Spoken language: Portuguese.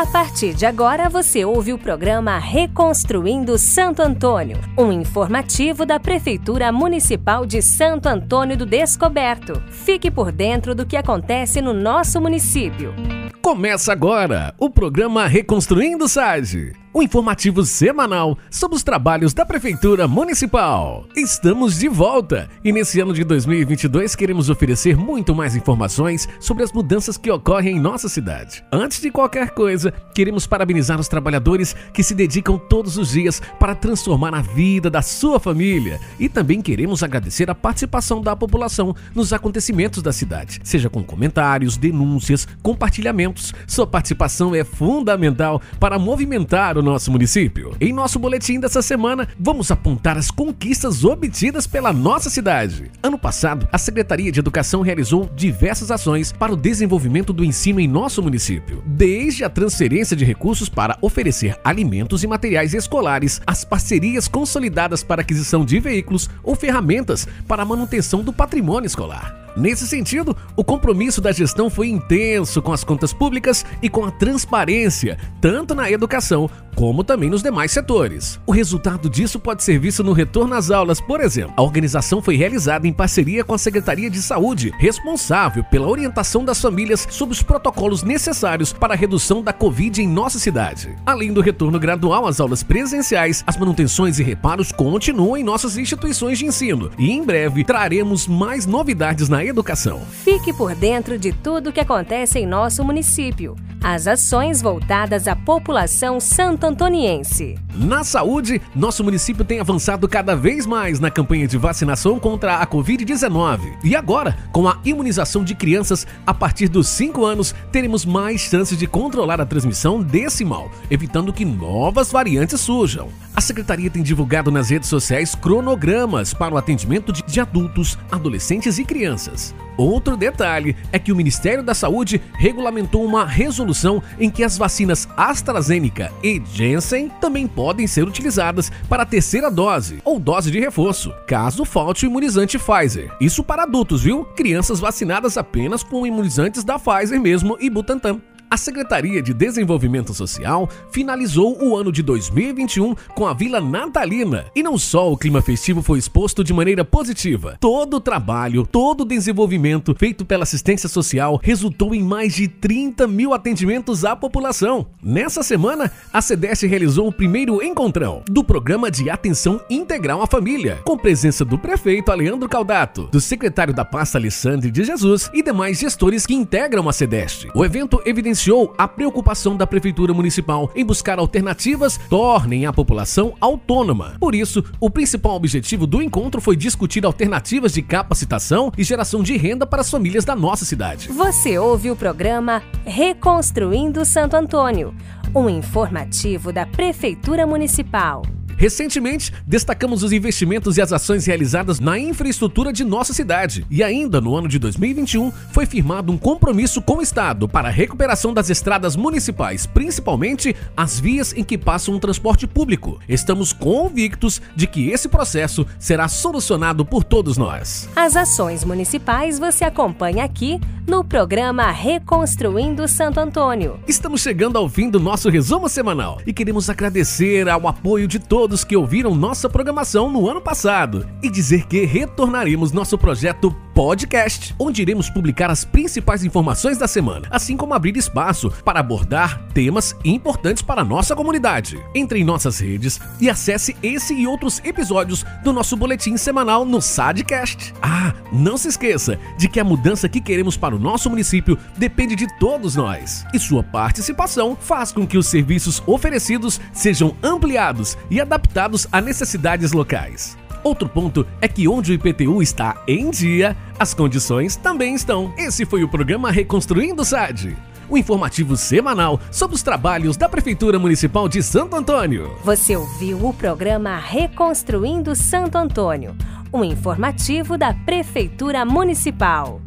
A partir de agora, você ouve o programa Reconstruindo Santo Antônio, um informativo da Prefeitura Municipal de Santo Antônio do Descoberto. Fique por dentro do que acontece no nosso município. Começa agora o programa Reconstruindo SAGE o informativo semanal sobre os trabalhos da Prefeitura Municipal. Estamos de volta e nesse ano de 2022 queremos oferecer muito mais informações sobre as mudanças que ocorrem em nossa cidade. Antes de qualquer coisa, queremos parabenizar os trabalhadores que se dedicam todos os dias para transformar a vida da sua família e também queremos agradecer a participação da população nos acontecimentos da cidade, seja com comentários, denúncias, compartilhamentos. Sua participação é fundamental para movimentar o nosso município. Em nosso boletim dessa semana, vamos apontar as conquistas obtidas pela nossa cidade. Ano passado, a Secretaria de Educação realizou diversas ações para o desenvolvimento do ensino em nosso município, desde a transferência de recursos para oferecer alimentos e materiais escolares, as parcerias consolidadas para aquisição de veículos ou ferramentas para a manutenção do patrimônio escolar. Nesse sentido, o compromisso da gestão foi intenso com as contas públicas e com a transparência, tanto na educação como também nos demais setores. O resultado disso pode ser visto no retorno às aulas, por exemplo. A organização foi realizada em parceria com a Secretaria de Saúde, responsável pela orientação das famílias sobre os protocolos necessários para a redução da Covid em nossa cidade. Além do retorno gradual às aulas presenciais, as manutenções e reparos continuam em nossas instituições de ensino e em breve traremos mais novidades na educação. Fique por dentro de tudo o que acontece em nosso município. As ações voltadas à população santo-antoniense. Na saúde, nosso município tem avançado cada vez mais na campanha de vacinação contra a Covid-19. E agora, com a imunização de crianças a partir dos 5 anos, teremos mais chances de controlar a transmissão desse mal, evitando que novas variantes surjam. A secretaria tem divulgado nas redes sociais cronogramas para o atendimento de adultos, adolescentes e crianças. Outro detalhe é que o Ministério da Saúde regulamentou uma resolução em que as vacinas AstraZeneca e Janssen também podem ser utilizadas para a terceira dose ou dose de reforço, caso falte o imunizante Pfizer. Isso para adultos, viu? Crianças vacinadas apenas com imunizantes da Pfizer mesmo e Butantan. A Secretaria de Desenvolvimento Social finalizou o ano de 2021 com a Vila Natalina. E não só o clima festivo foi exposto de maneira positiva, todo o trabalho, todo o desenvolvimento feito pela assistência social resultou em mais de 30 mil atendimentos à população. Nessa semana, a CEDES realizou o primeiro encontrão do Programa de Atenção Integral à Família, com presença do prefeito Aleandro Caldato, do secretário da pasta Alessandre de Jesus e demais gestores que integram a CEDES. O evento evidenciou evidenciou a preocupação da Prefeitura Municipal em buscar alternativas tornem a população autônoma. Por isso, o principal objetivo do encontro foi discutir alternativas de capacitação e geração de renda para as famílias da nossa cidade. Você ouve o programa Reconstruindo Santo Antônio, um informativo da Prefeitura Municipal. Recentemente, destacamos os investimentos e as ações realizadas na infraestrutura de nossa cidade. E ainda no ano de 2021, foi firmado um compromisso com o Estado para a recuperação das estradas municipais, principalmente as vias em que passa um transporte público. Estamos convictos de que esse processo será solucionado por todos nós. As ações municipais você acompanha aqui no programa Reconstruindo Santo Antônio. Estamos chegando ao fim do nosso resumo semanal e queremos agradecer ao apoio de todos todos que ouviram nossa programação no ano passado e dizer que retornaremos nosso projeto podcast, onde iremos publicar as principais informações da semana, assim como abrir espaço para abordar temas importantes para a nossa comunidade. Entre em nossas redes e acesse esse e outros episódios do nosso boletim semanal no Sadcast. Ah, não se esqueça de que a mudança que queremos para o nosso município depende de todos nós, e sua participação faz com que os serviços oferecidos sejam ampliados e adaptados a necessidades locais. Outro ponto é que onde o IPTU está em dia, as condições também estão. Esse foi o programa Reconstruindo SAD o informativo semanal sobre os trabalhos da Prefeitura Municipal de Santo Antônio. Você ouviu o programa Reconstruindo Santo Antônio, um informativo da Prefeitura Municipal.